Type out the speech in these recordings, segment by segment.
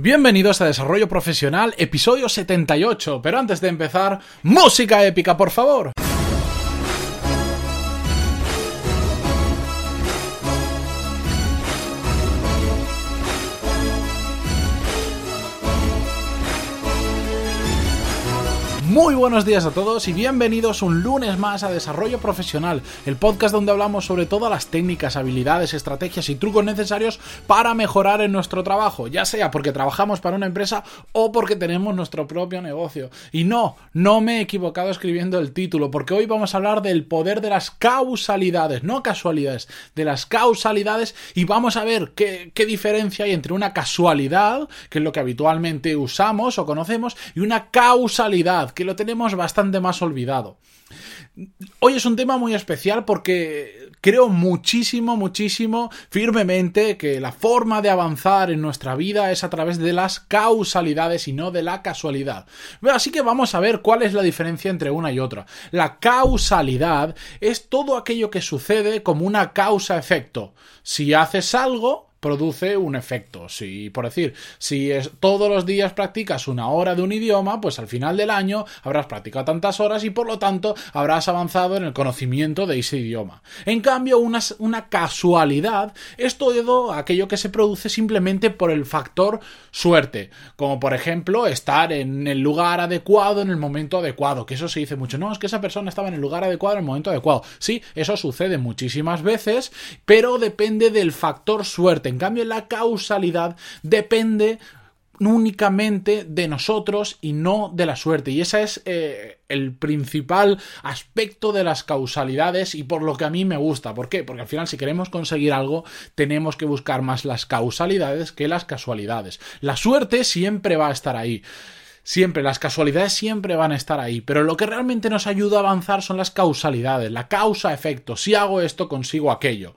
Bienvenidos a Desarrollo Profesional, episodio 78. Pero antes de empezar, música épica, por favor. Muy buenos días a todos y bienvenidos un lunes más a Desarrollo Profesional, el podcast donde hablamos sobre todas las técnicas, habilidades, estrategias y trucos necesarios para mejorar en nuestro trabajo, ya sea porque trabajamos para una empresa o porque tenemos nuestro propio negocio. Y no, no me he equivocado escribiendo el título, porque hoy vamos a hablar del poder de las causalidades, no casualidades, de las causalidades y vamos a ver qué, diferencia hay entre una casualidad, que es lo que habitualmente usamos o conocemos, y una causalidad, que lo tenemos bastante más olvidado. Hoy es un tema muy especial porque creo muchísimo, muchísimo, firmemente que la forma de avanzar en nuestra vida es a través de las causalidades y no de la casualidad. Así que vamos a ver cuál es la diferencia entre una y otra. La causalidad es todo aquello que sucede como una causa-efecto. Si haces algo, produce un efecto. Si, por decir, si es, todos los días practicas una hora de un idioma, pues al final del año habrás practicado tantas horas y por lo tanto habrás avanzado en el conocimiento de ese idioma. En cambio, una, una casualidad es todo aquello que se produce simplemente por el factor suerte, como por ejemplo estar en el lugar adecuado en el momento adecuado, que eso se dice mucho, no, es que esa persona estaba en el lugar adecuado en el momento adecuado. Sí, eso sucede muchísimas veces, pero depende del factor suerte en cambio, la causalidad depende únicamente de nosotros y no de la suerte. Y ese es eh, el principal aspecto de las causalidades y por lo que a mí me gusta. ¿Por qué? Porque al final si queremos conseguir algo tenemos que buscar más las causalidades que las casualidades. La suerte siempre va a estar ahí. Siempre, las casualidades siempre van a estar ahí, pero lo que realmente nos ayuda a avanzar son las causalidades, la causa-efecto. Si hago esto, consigo aquello.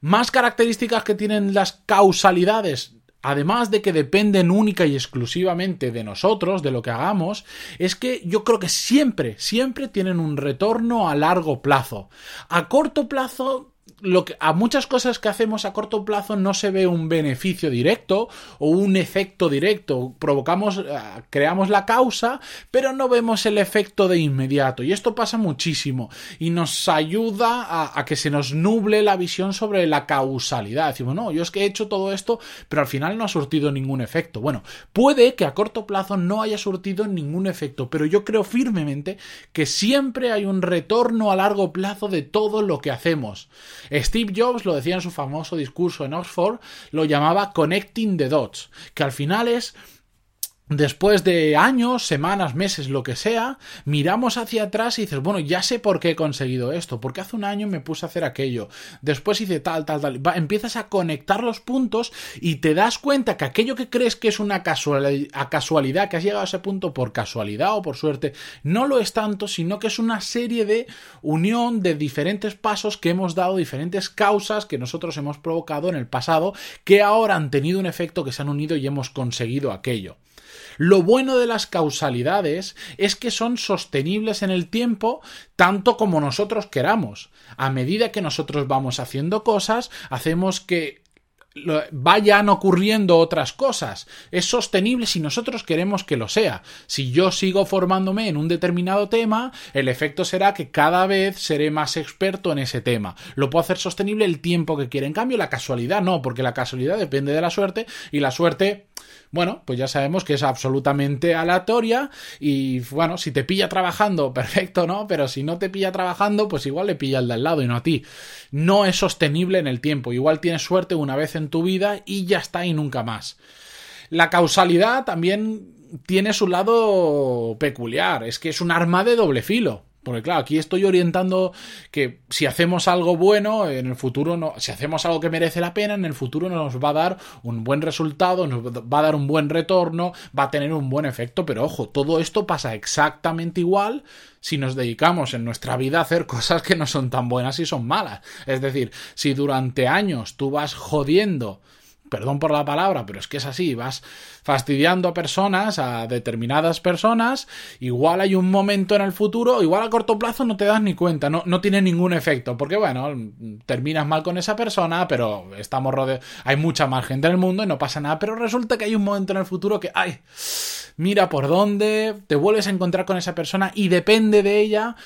Más características que tienen las causalidades, además de que dependen única y exclusivamente de nosotros, de lo que hagamos, es que yo creo que siempre, siempre tienen un retorno a largo plazo. A corto plazo a muchas cosas que hacemos a corto plazo no se ve un beneficio directo o un efecto directo. Provocamos, eh, creamos la causa, pero no vemos el efecto de inmediato. Y esto pasa muchísimo y nos ayuda a, a, que se nos nuble la visión sobre la causalidad. Decimos, no, yo es que he hecho todo esto, pero al final no ha surtido ningún efecto. Bueno, puede que a corto plazo no haya surtido ningún efecto, pero yo creo firmemente que siempre hay un retorno a largo plazo de todo lo que hacemos. Steve Jobs lo decía en su famoso discurso en Oxford, lo llamaba Connecting the Dots, que al final es Después de años, semanas, meses, lo que sea, miramos hacia atrás y dices, bueno, ya sé por qué he conseguido esto, porque hace un año me puse a hacer aquello, después hice tal, tal, tal, empiezas a conectar los puntos y te das cuenta que aquello que crees que es una casualidad, que has llegado a ese punto por casualidad o por suerte, no lo es tanto, sino que es una serie de unión de diferentes pasos que hemos dado, diferentes causas que nosotros hemos provocado en el pasado, que ahora han tenido un efecto que se han unido y hemos conseguido aquello. Lo bueno de las causalidades es que son sostenibles en el tiempo tanto como nosotros queramos. A medida que nosotros vamos haciendo cosas, hacemos que vayan ocurriendo otras cosas. Es sostenible si nosotros queremos que lo sea. Si yo sigo formándome en un determinado tema, el efecto será que cada vez seré más experto en ese tema. Lo puedo hacer sostenible el tiempo que quiera. En cambio, la casualidad no, porque la casualidad depende de la suerte y la suerte bueno, pues ya sabemos que es absolutamente aleatoria y bueno, si te pilla trabajando, perfecto, ¿no? Pero si no te pilla trabajando, pues igual le pilla al de al lado y no a ti. No es sostenible en el tiempo, igual tienes suerte una vez en tu vida y ya está y nunca más. La causalidad también tiene su lado peculiar, es que es un arma de doble filo. Porque claro, aquí estoy orientando que si hacemos algo bueno, en el futuro no, si hacemos algo que merece la pena, en el futuro nos va a dar un buen resultado, nos va a dar un buen retorno, va a tener un buen efecto, pero ojo, todo esto pasa exactamente igual si nos dedicamos en nuestra vida a hacer cosas que no son tan buenas y son malas. Es decir, si durante años tú vas jodiendo perdón por la palabra, pero es que es así, vas fastidiando a personas, a determinadas personas, igual hay un momento en el futuro, igual a corto plazo no te das ni cuenta, no, no tiene ningún efecto, porque bueno, terminas mal con esa persona, pero estamos rodeados, hay mucha más gente en el mundo y no pasa nada, pero resulta que hay un momento en el futuro que, ay, mira por dónde, te vuelves a encontrar con esa persona y depende de ella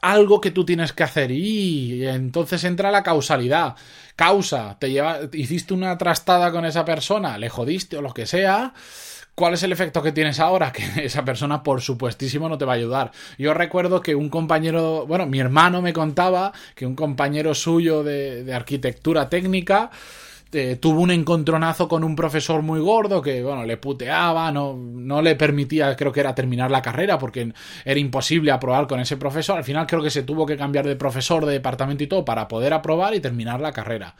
algo que tú tienes que hacer y entonces entra la causalidad. Causa, te lleva, hiciste una trastada con esa persona, le jodiste o lo que sea. ¿Cuál es el efecto que tienes ahora? Que esa persona, por supuestísimo, no te va a ayudar. Yo recuerdo que un compañero, bueno, mi hermano me contaba que un compañero suyo de, de arquitectura técnica eh, tuvo un encontronazo con un profesor muy gordo que, bueno, le puteaba, no, no le permitía, creo que era terminar la carrera porque era imposible aprobar con ese profesor. Al final creo que se tuvo que cambiar de profesor, de departamento y todo para poder aprobar y terminar la carrera.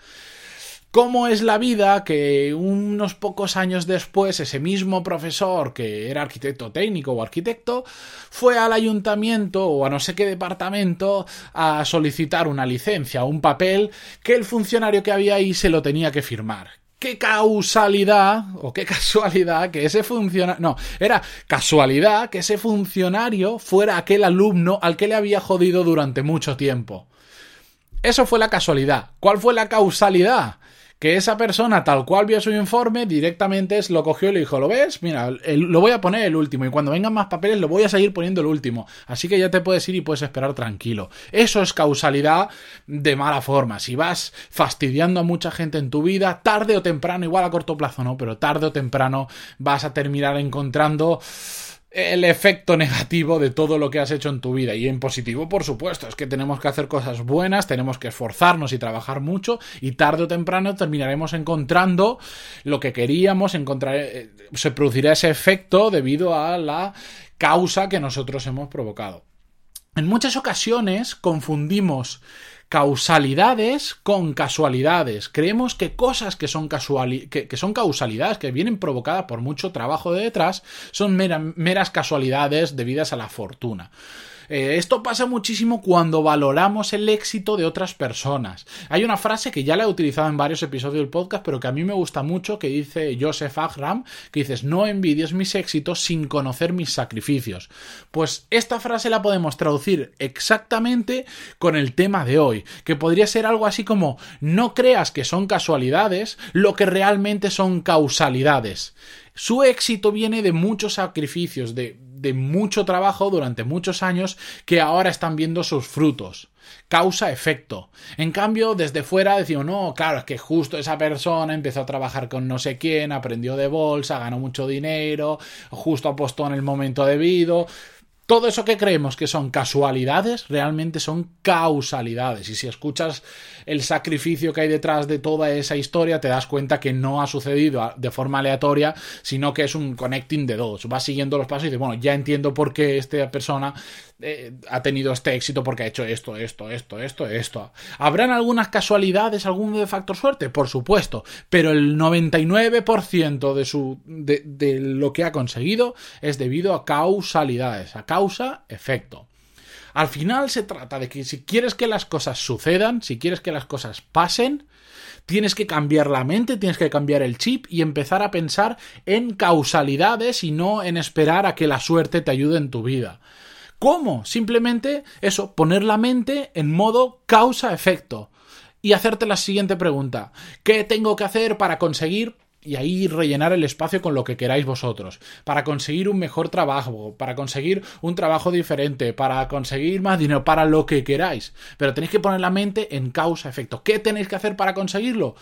¿Cómo es la vida que unos pocos años después ese mismo profesor, que era arquitecto técnico o arquitecto, fue al ayuntamiento o a no sé qué departamento a solicitar una licencia o un papel que el funcionario que había ahí se lo tenía que firmar? qué causalidad o qué casualidad que ese funcionario, no, era casualidad que ese funcionario fuera aquel alumno al que le había jodido durante mucho tiempo. Eso fue la casualidad. ¿Cuál fue la causalidad? Que esa persona, tal cual vio su informe, directamente lo cogió y le dijo, ¿lo ves? Mira, lo voy a poner el último y cuando vengan más papeles lo voy a seguir poniendo el último. Así que ya te puedes ir y puedes esperar tranquilo. Eso es causalidad de mala forma. Si vas fastidiando a mucha gente en tu vida, tarde o temprano, igual a corto plazo no, pero tarde o temprano vas a terminar encontrando el efecto negativo de todo lo que has hecho en tu vida. Y en positivo, por supuesto, es que tenemos que hacer cosas buenas, tenemos que esforzarnos y trabajar mucho y tarde o temprano terminaremos encontrando lo que queríamos, encontrar, eh, se producirá ese efecto debido a la causa que nosotros hemos provocado. En muchas ocasiones confundimos causalidades con casualidades. Creemos que cosas que son, que, son causalidades, que vienen provocadas por mucho trabajo de detrás, son meras casualidades debidas a la fortuna. Eh, esto pasa muchísimo cuando valoramos el éxito de otras personas. Hay una frase que ya la he utilizado en varios episodios del podcast, pero que a mí me gusta mucho, que dice Joseph Agram, que dices, no envidies mis éxitos sin conocer mis sacrificios. Pues esta frase la podemos traducir exactamente con el tema de hoy, que podría ser algo así como, no creas que son casualidades lo que realmente son causalidades. Su éxito viene de muchos sacrificios, de, de mucho trabajo durante muchos años que ahora están viendo sus frutos. Causa-efecto. En cambio, desde fuera decimos, no, claro, es que justo esa persona empezó a trabajar con no sé quién, aprendió de bolsa, ganó mucho dinero, justo apostó en el momento debido. Todo eso que creemos que son casualidades realmente son causalidades. Y si escuchas el sacrificio que hay detrás de toda esa historia, te das cuenta que no ha sucedido de forma aleatoria, sino que es un connecting de dos. Vas siguiendo los pasos y dices, bueno, ya entiendo por qué esta persona eh, ha tenido este éxito porque ha hecho esto, esto, esto, esto, esto. ¿Habrán algunas casualidades, algún factor suerte? Por supuesto, pero el 99% de, su, de, de lo que ha conseguido es debido a causalidades, a causa-efecto. Al final se trata de que si quieres que las cosas sucedan, si quieres que las cosas pasen, tienes que cambiar la mente, tienes que cambiar el chip y empezar a pensar en causalidades y no en esperar a que la suerte te ayude en tu vida. ¿Cómo? Simplemente eso, poner la mente en modo causa-efecto y hacerte la siguiente pregunta. ¿Qué tengo que hacer para conseguir y ahí rellenar el espacio con lo que queráis vosotros, para conseguir un mejor trabajo, para conseguir un trabajo diferente, para conseguir más dinero, para lo que queráis. Pero tenéis que poner la mente en causa-efecto. ¿Qué tenéis que hacer para conseguirlo?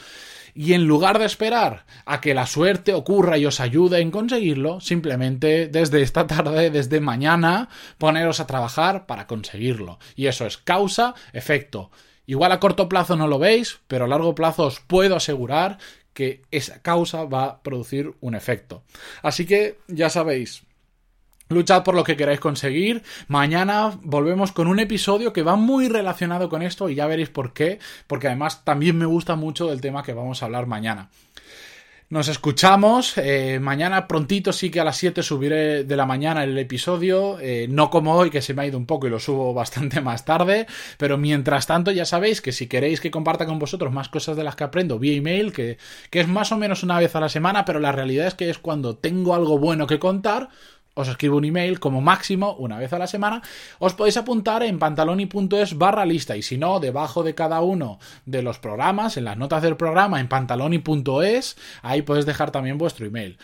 y en lugar de esperar a que la suerte ocurra y os ayude en conseguirlo, simplemente desde esta tarde, desde mañana, poneros a trabajar para conseguirlo. Y eso es causa, efecto. Igual a corto plazo no lo veis, pero a largo plazo os puedo asegurar que esa causa va a producir un efecto. Así que ya sabéis, Luchad por lo que queráis conseguir. Mañana volvemos con un episodio que va muy relacionado con esto y ya veréis por qué, porque además también me gusta mucho el tema que vamos a hablar mañana. Nos escuchamos. Eh, mañana prontito sí que a las 7 subiré de la mañana el episodio. Eh, no como hoy, que se me ha ido un poco y lo subo bastante más tarde. Pero mientras tanto, ya sabéis que si queréis que comparta con vosotros más cosas de las que aprendo vía email, que, que es más o menos una vez a la semana, pero la realidad es que es cuando tengo algo bueno que contar os escribo un email como máximo una vez a la semana, os podéis apuntar en pantaloni.es barra lista y si no, debajo de cada uno de los programas, en las notas del programa, en pantaloni.es, ahí podéis dejar también vuestro email.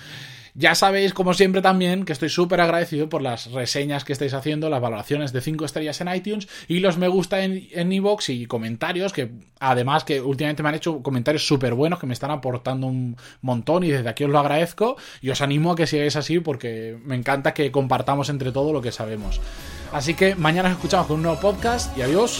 Ya sabéis, como siempre también, que estoy súper agradecido por las reseñas que estáis haciendo, las valoraciones de 5 estrellas en iTunes y los me gusta en, en iVoox y comentarios que además que últimamente me han hecho comentarios súper buenos que me están aportando un montón y desde aquí os lo agradezco y os animo a que sigáis así porque me encanta que compartamos entre todo lo que sabemos. Así que mañana nos escuchamos con un nuevo podcast y adiós.